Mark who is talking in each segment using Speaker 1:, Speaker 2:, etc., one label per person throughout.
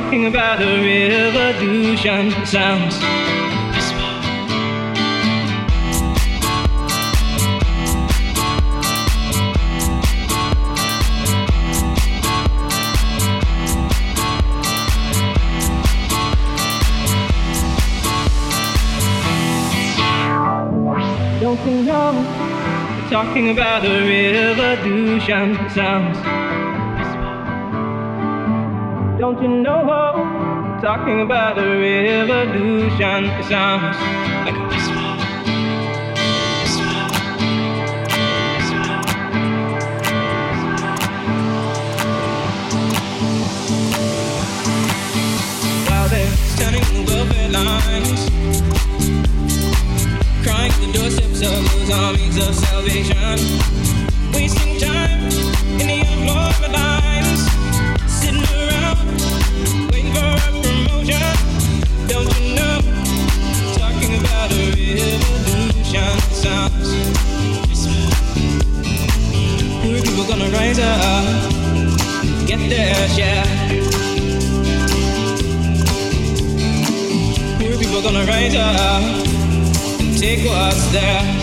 Speaker 1: talking about a revolution sounds. Don't you know? Talking about a revolution sounds. Don't you know? Talking about the revolution. It sounds like a whisper. Lines, crying the doorsteps of those armies of salvation. gonna rise up, get this, yeah. Poor people gonna rise up and take what's
Speaker 2: there.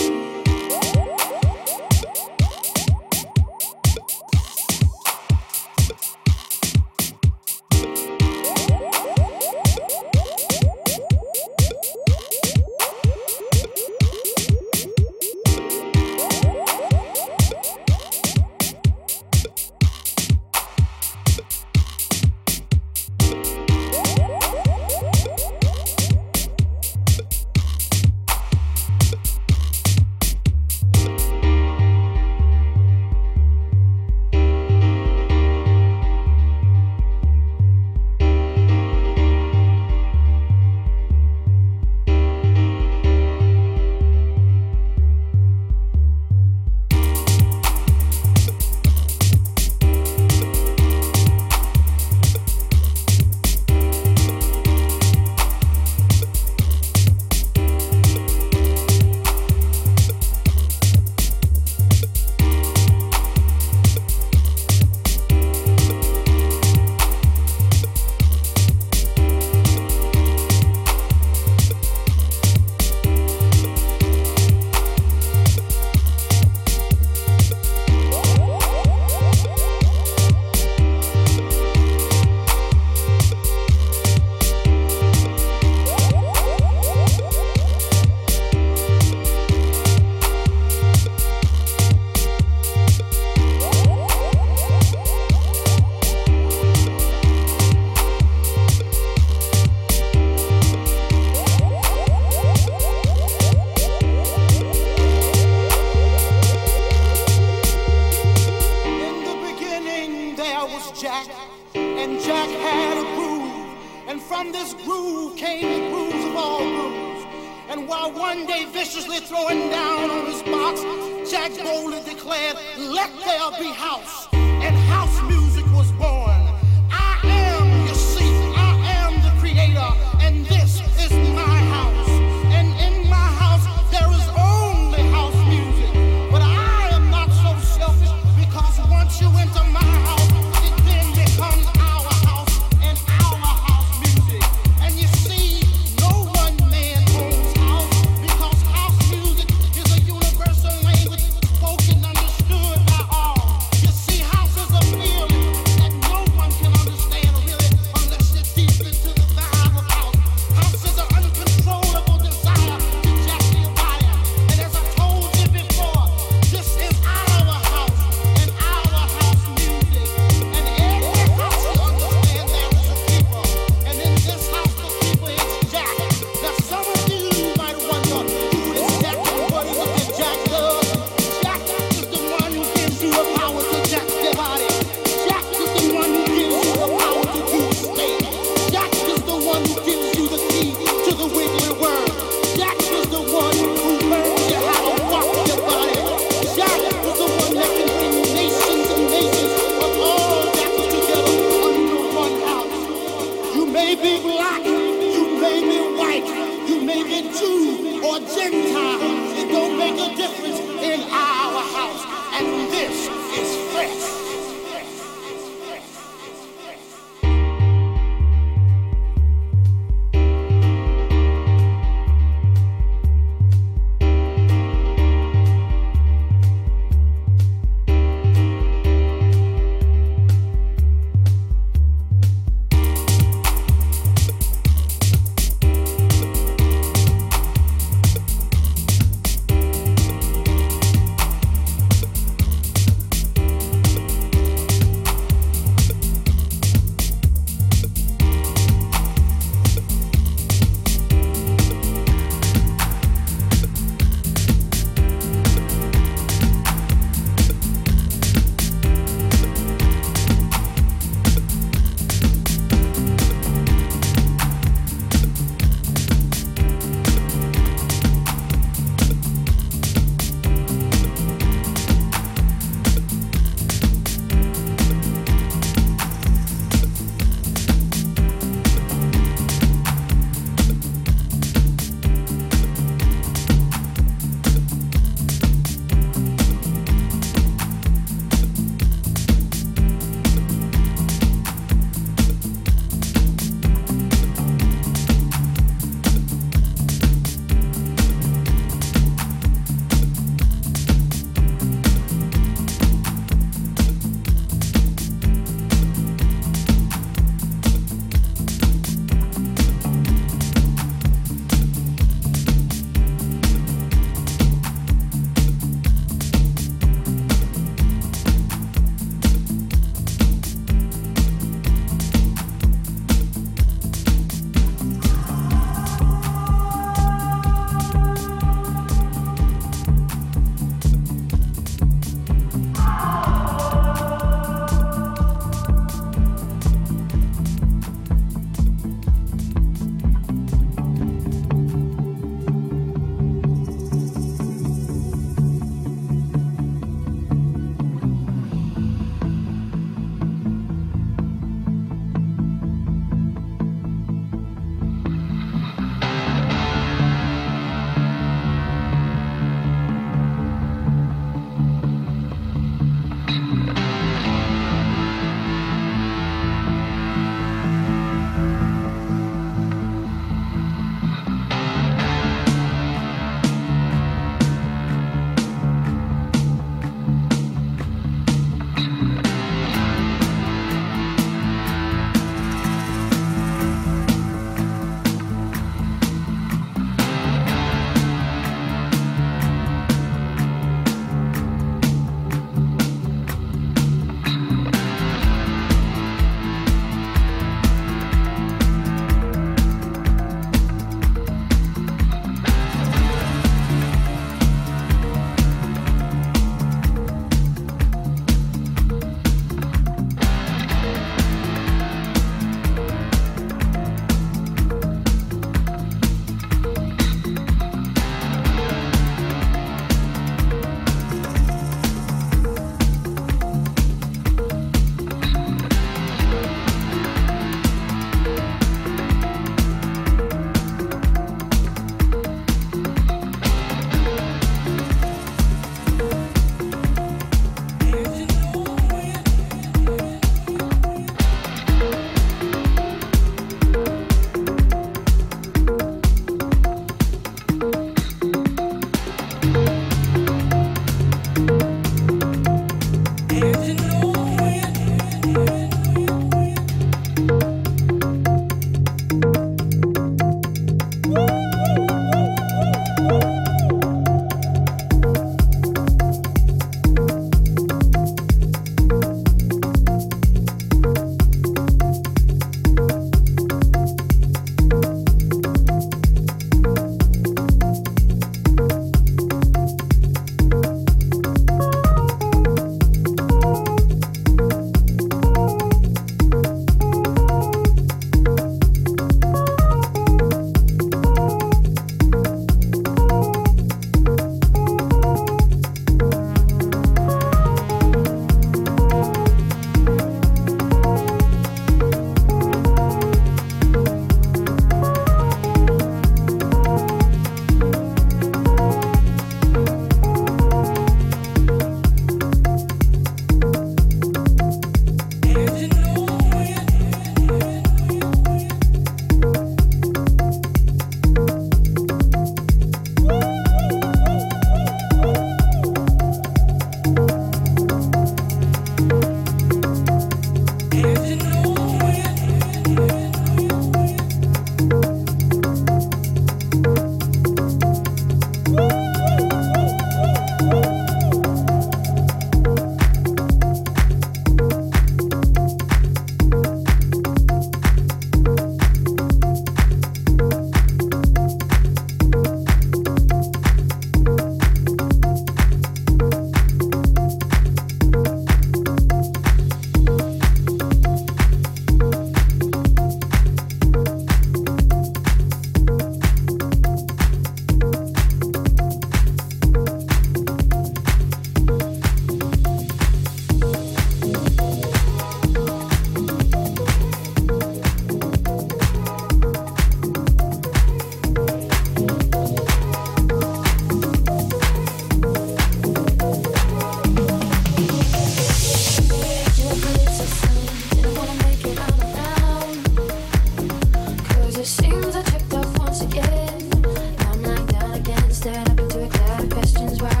Speaker 3: questions why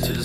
Speaker 3: to
Speaker 1: the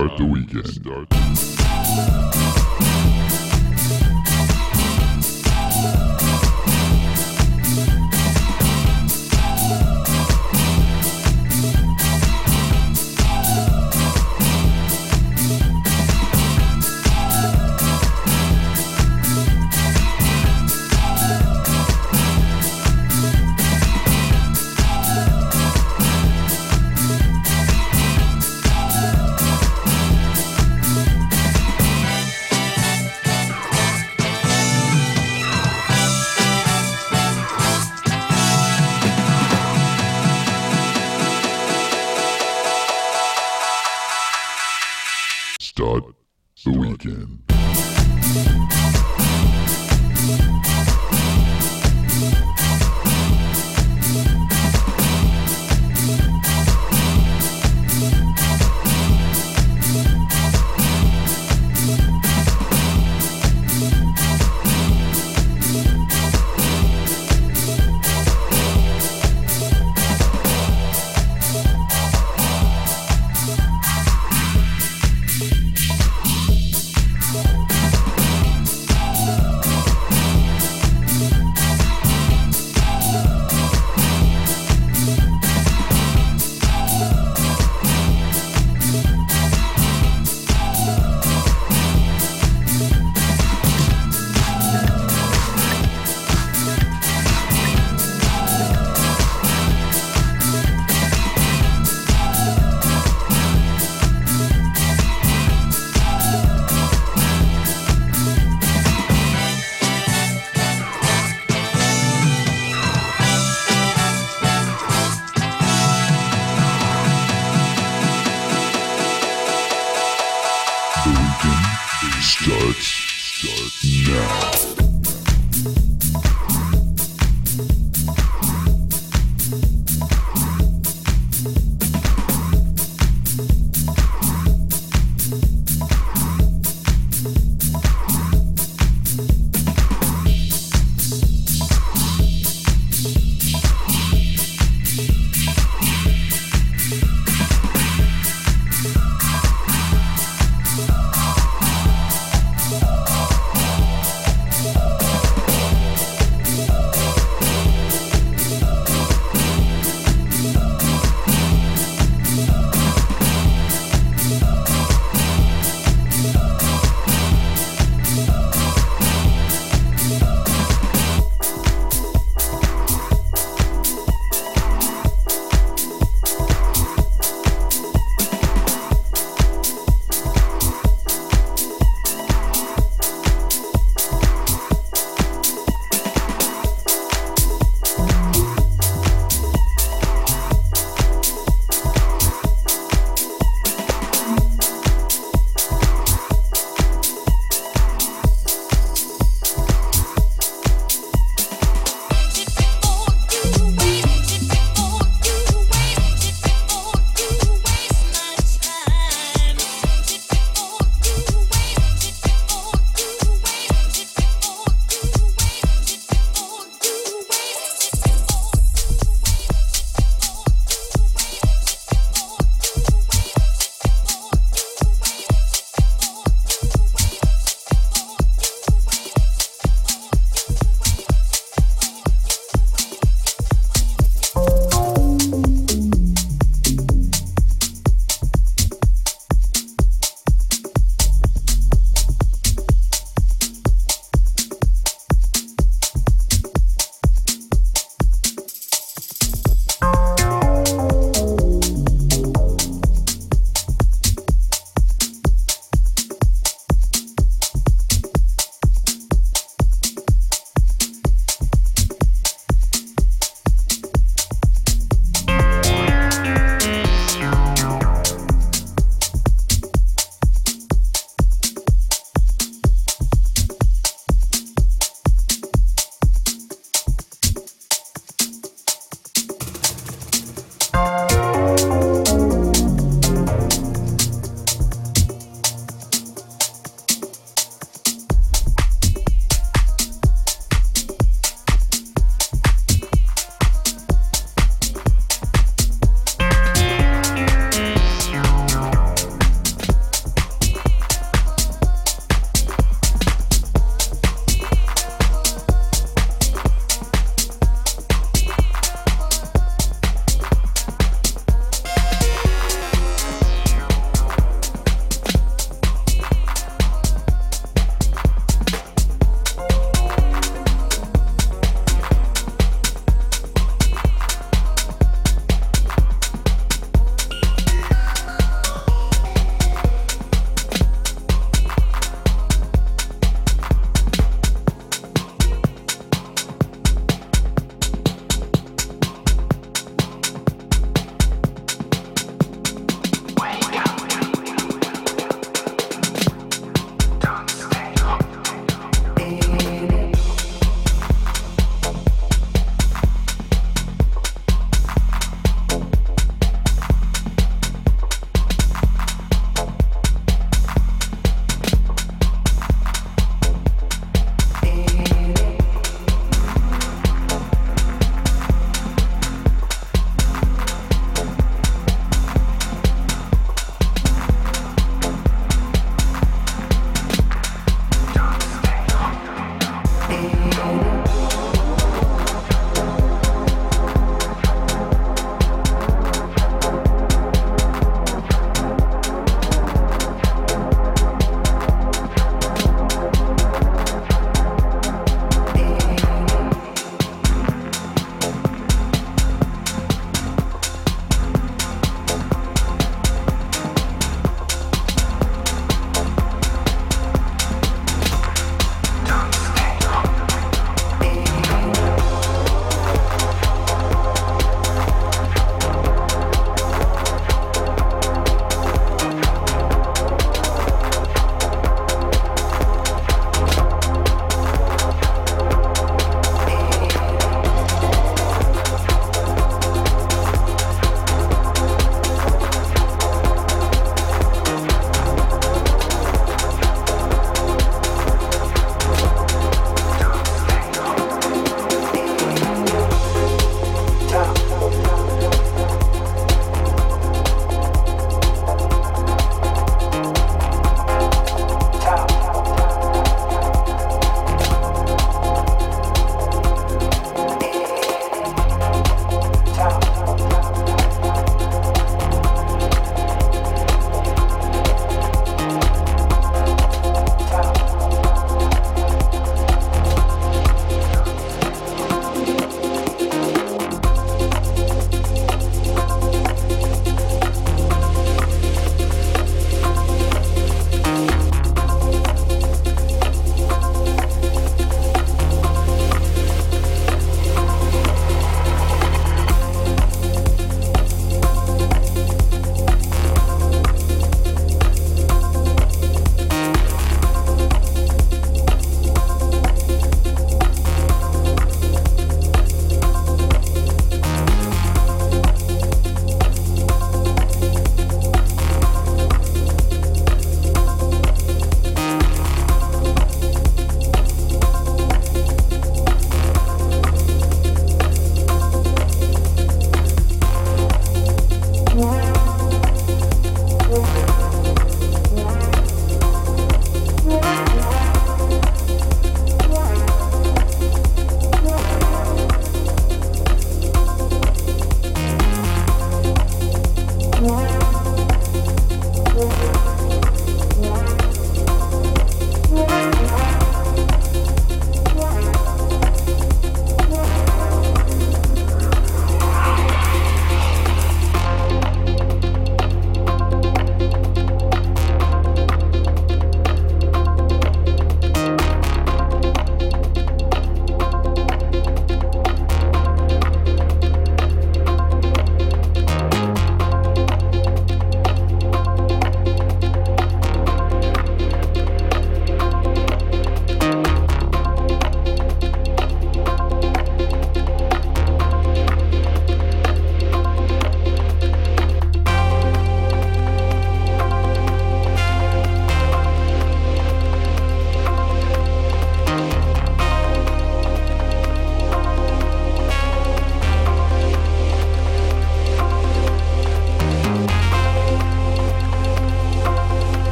Speaker 4: start the weekend. Start starts
Speaker 5: start now.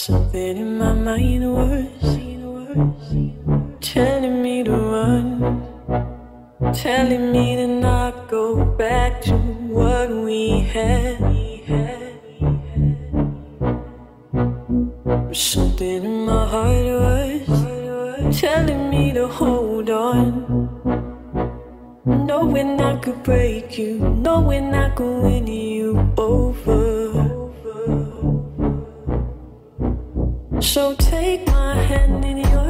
Speaker 6: Something in my mind was telling me to run, telling me to not go back to what we had. Something in my heart was telling me to hold on, knowing I could break you, knowing I could win So take my hand in
Speaker 7: your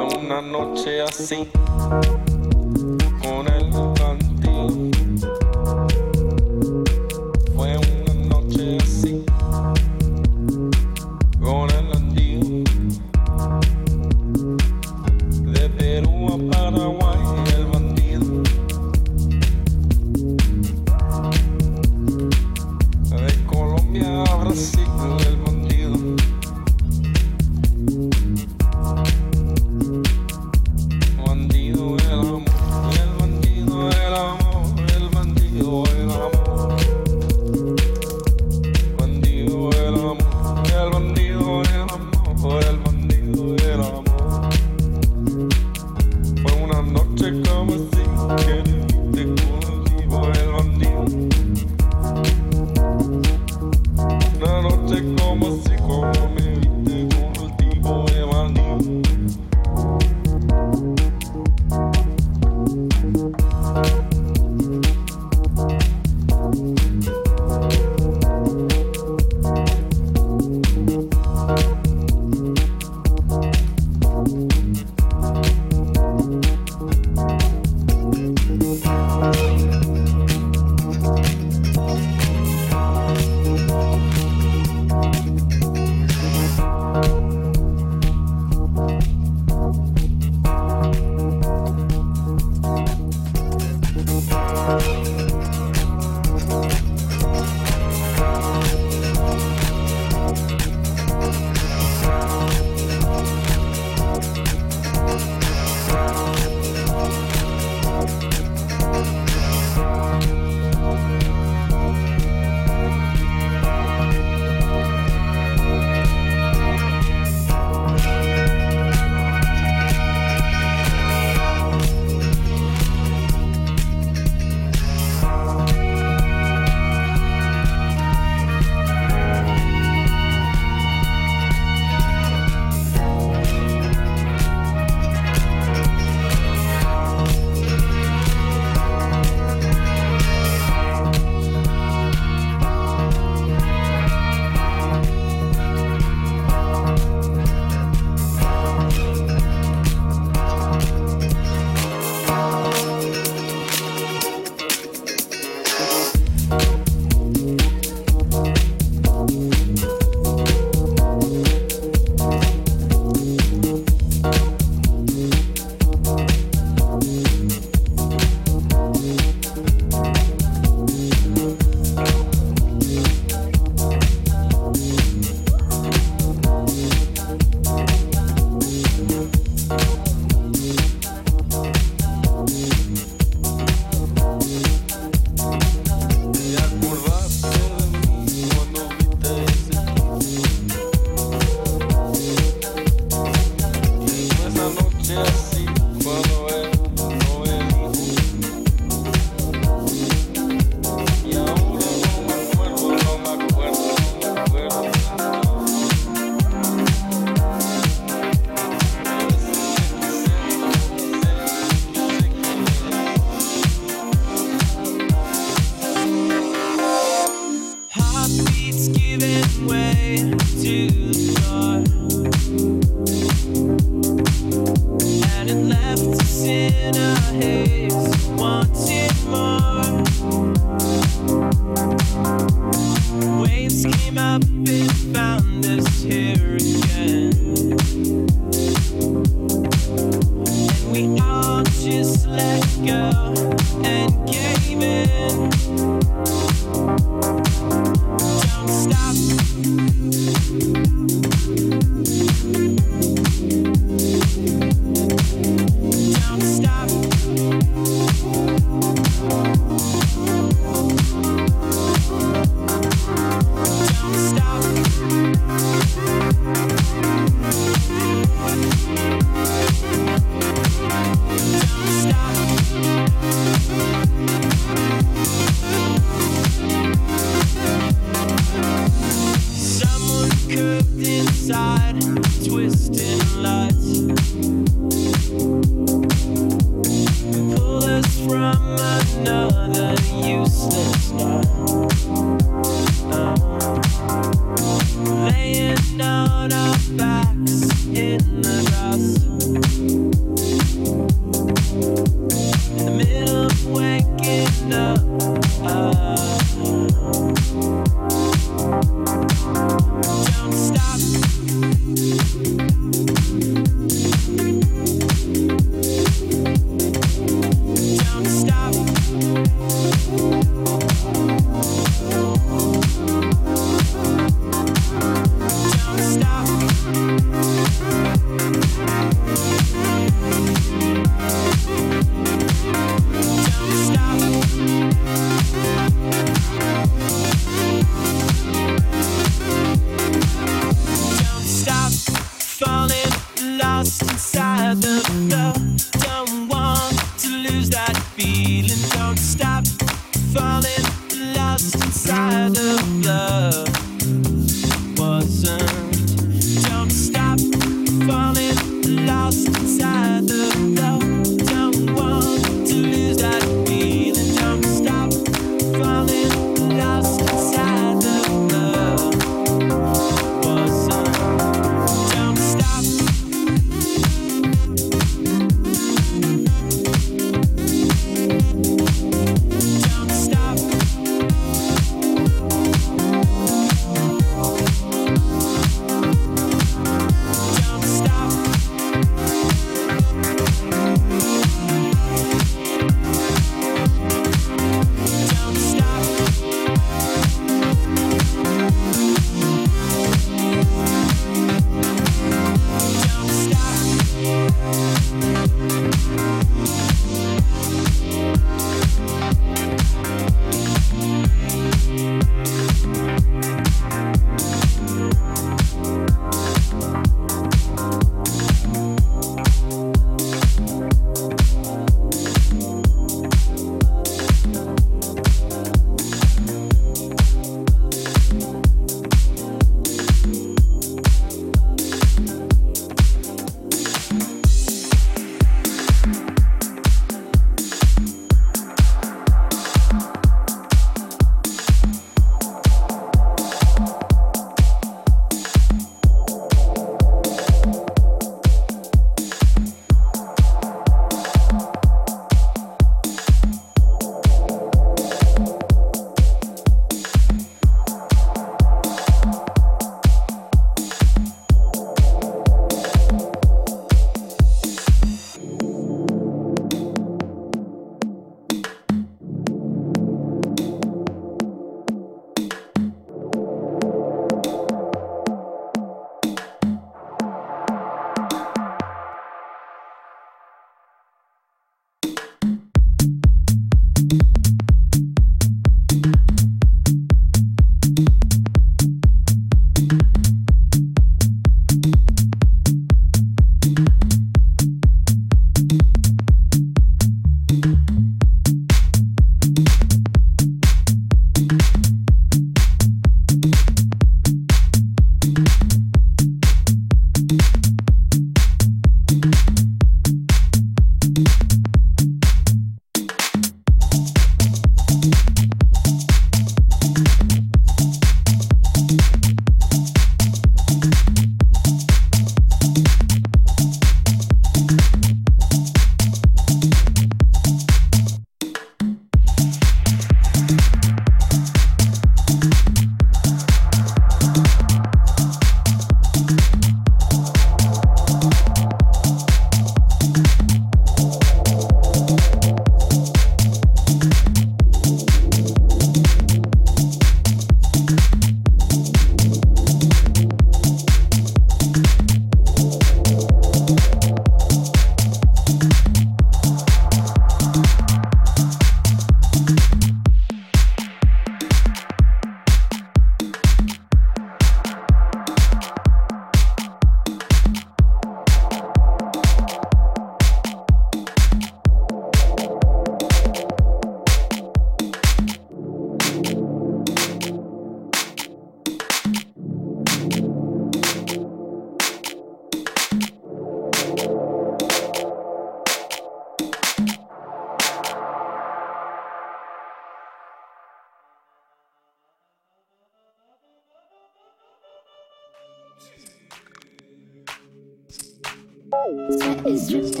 Speaker 8: Sweat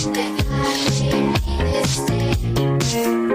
Speaker 8: That I should this day.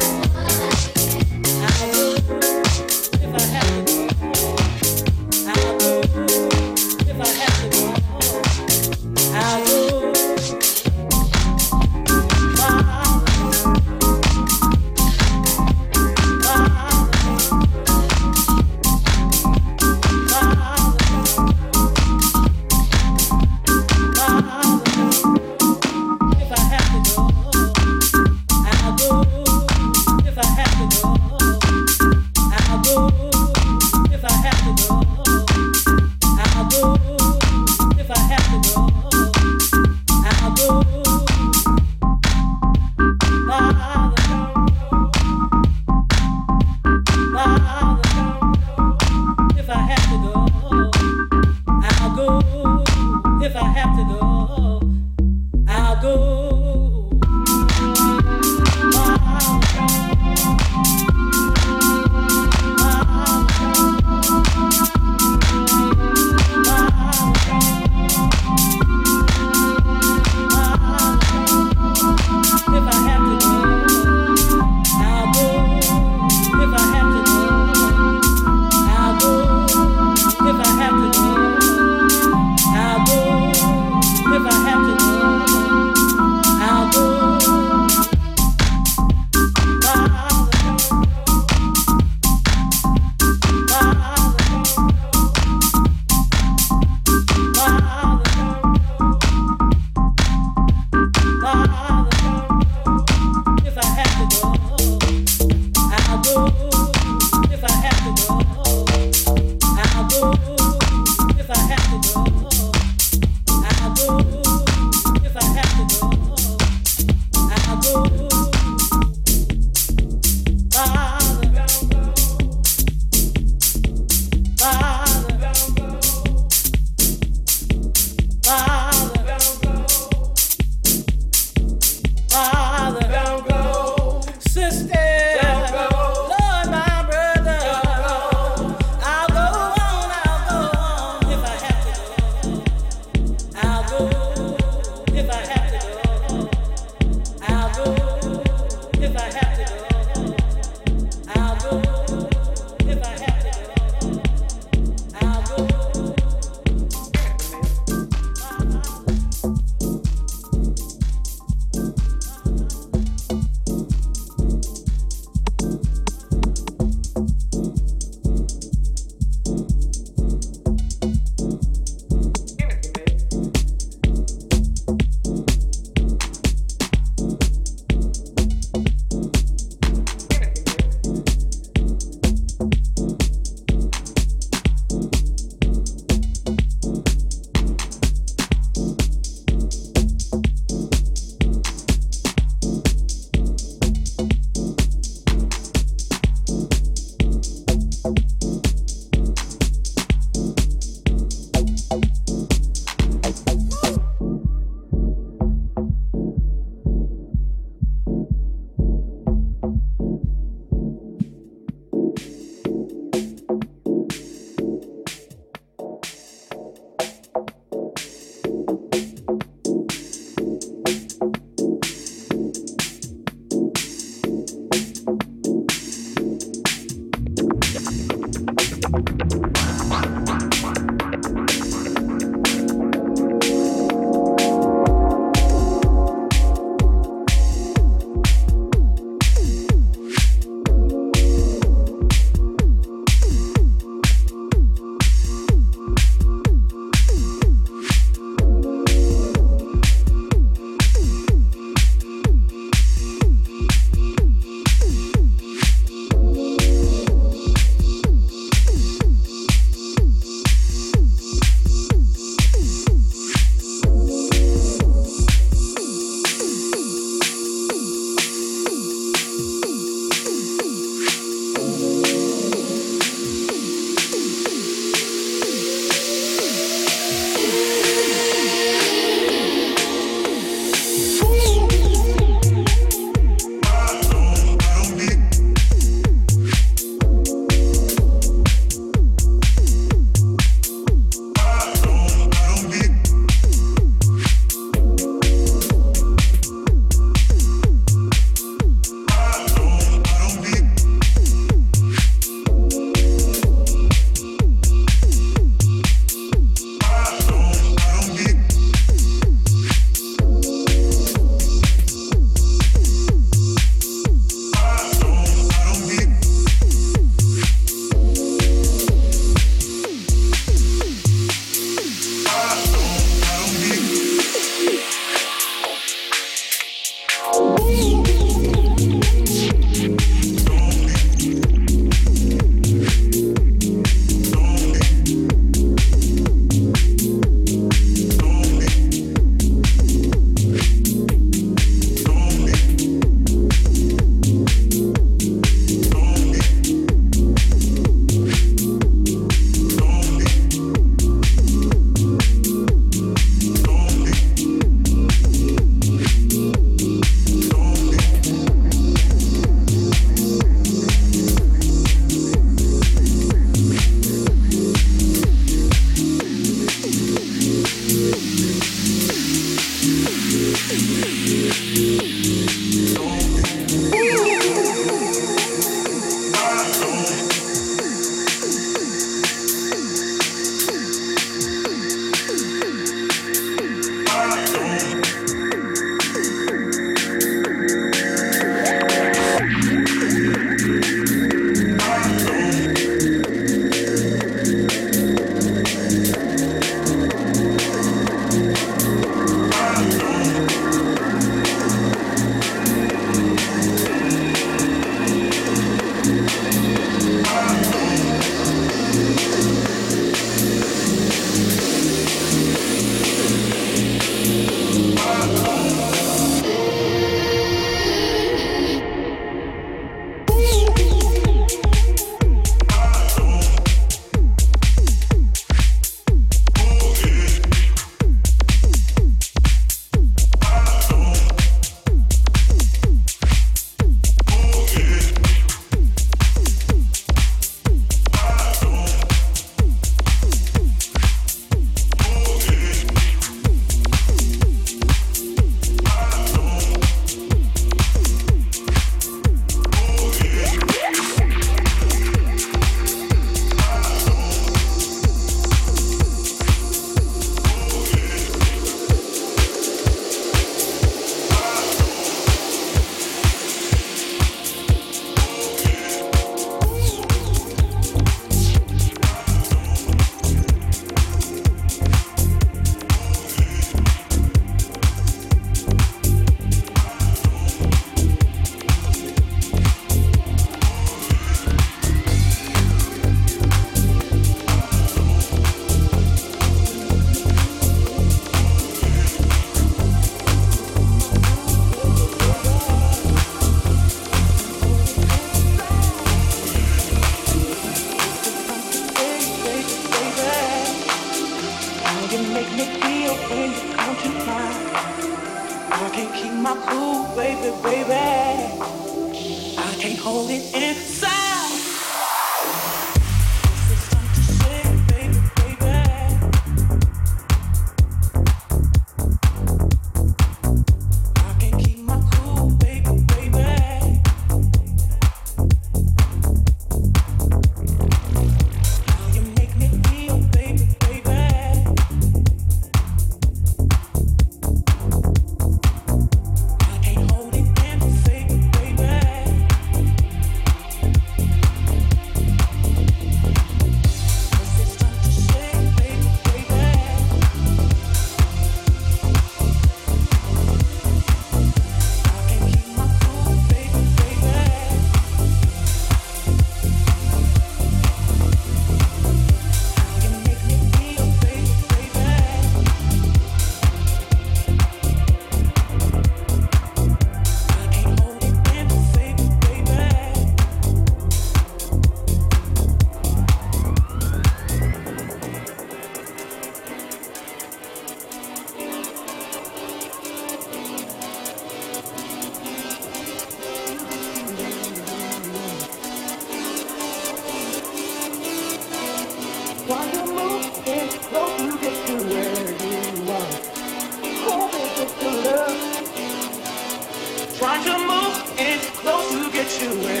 Speaker 8: you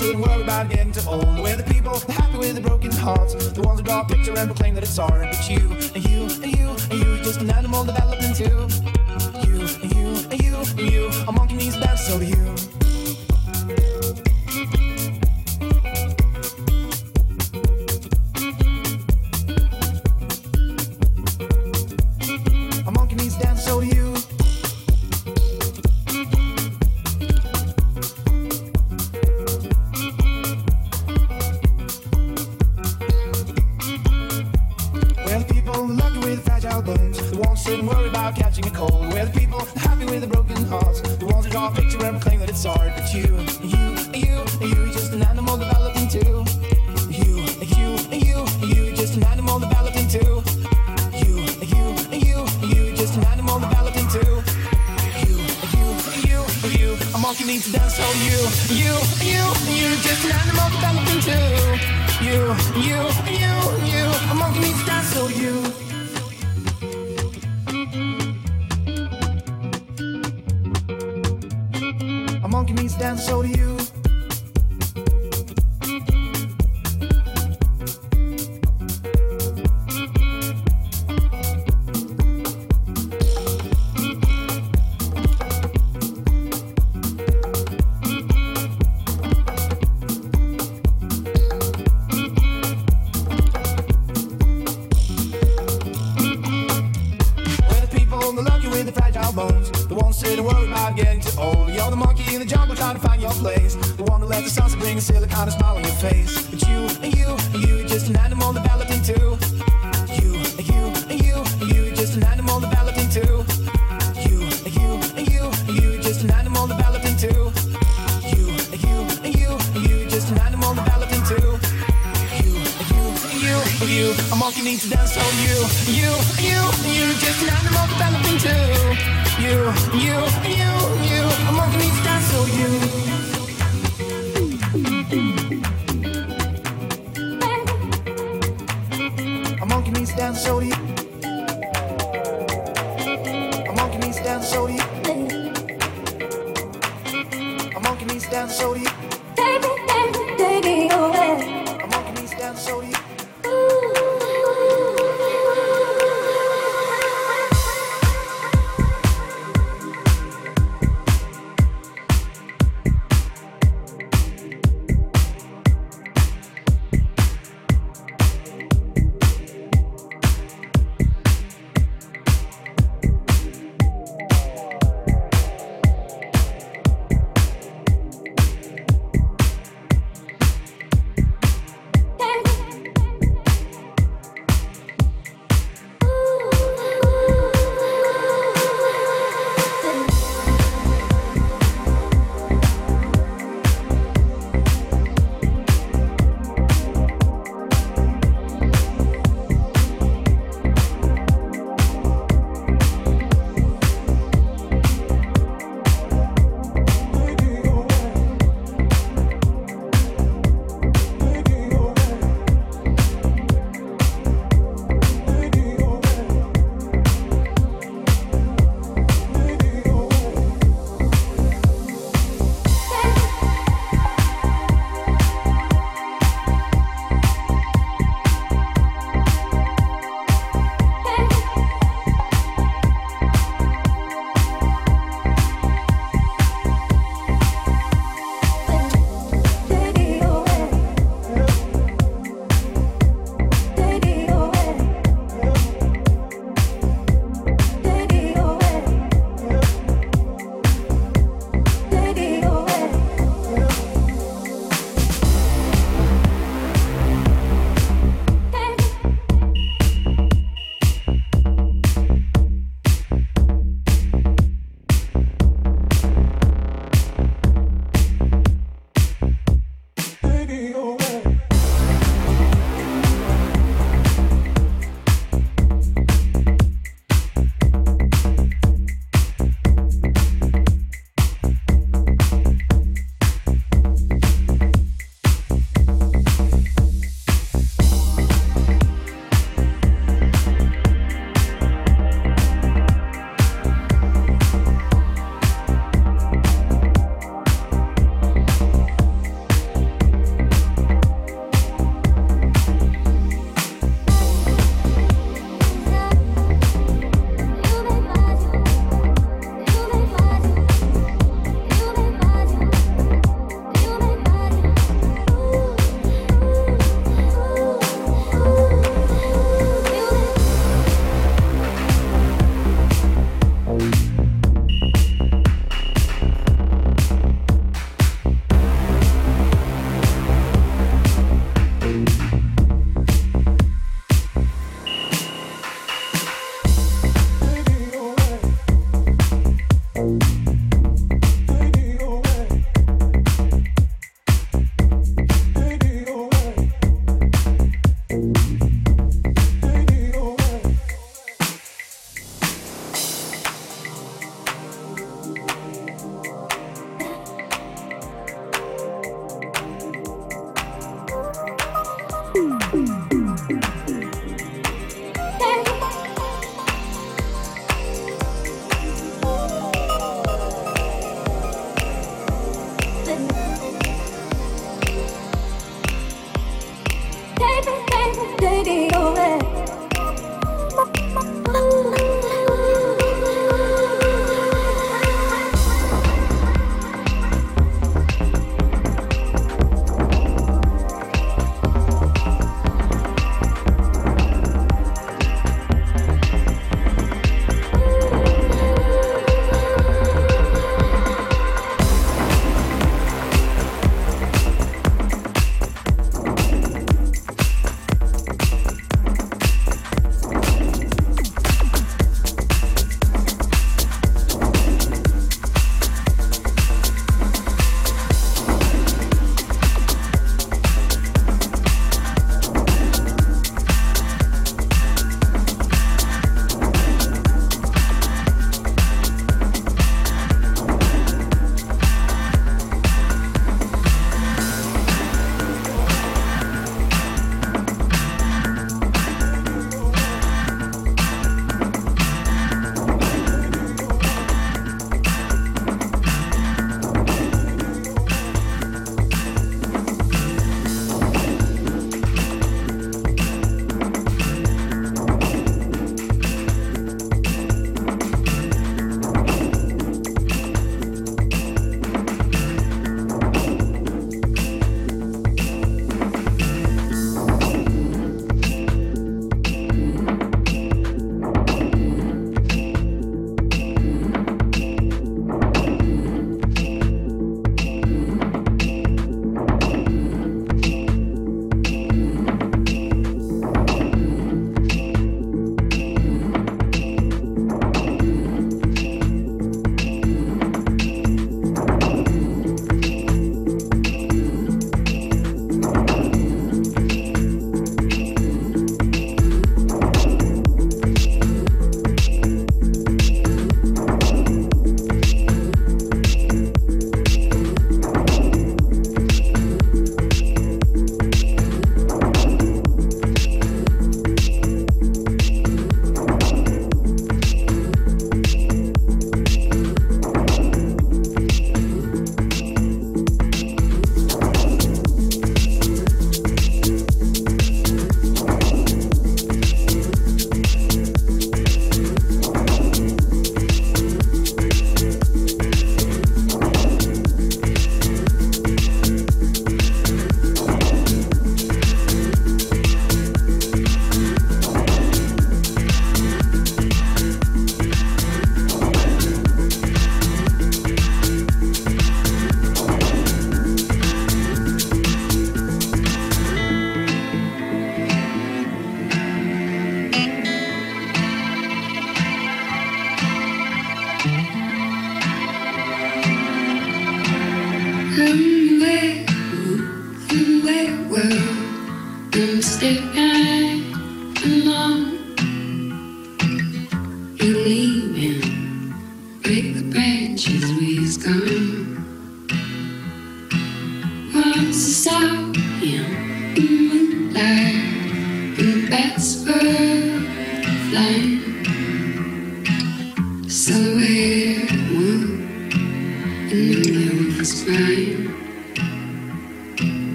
Speaker 9: shouldn't worry about getting too old. We're the people happy with the broken hearts, the ones who draw a picture and proclaim that it's art. But you, and you, and you, and you, just an animal developing too.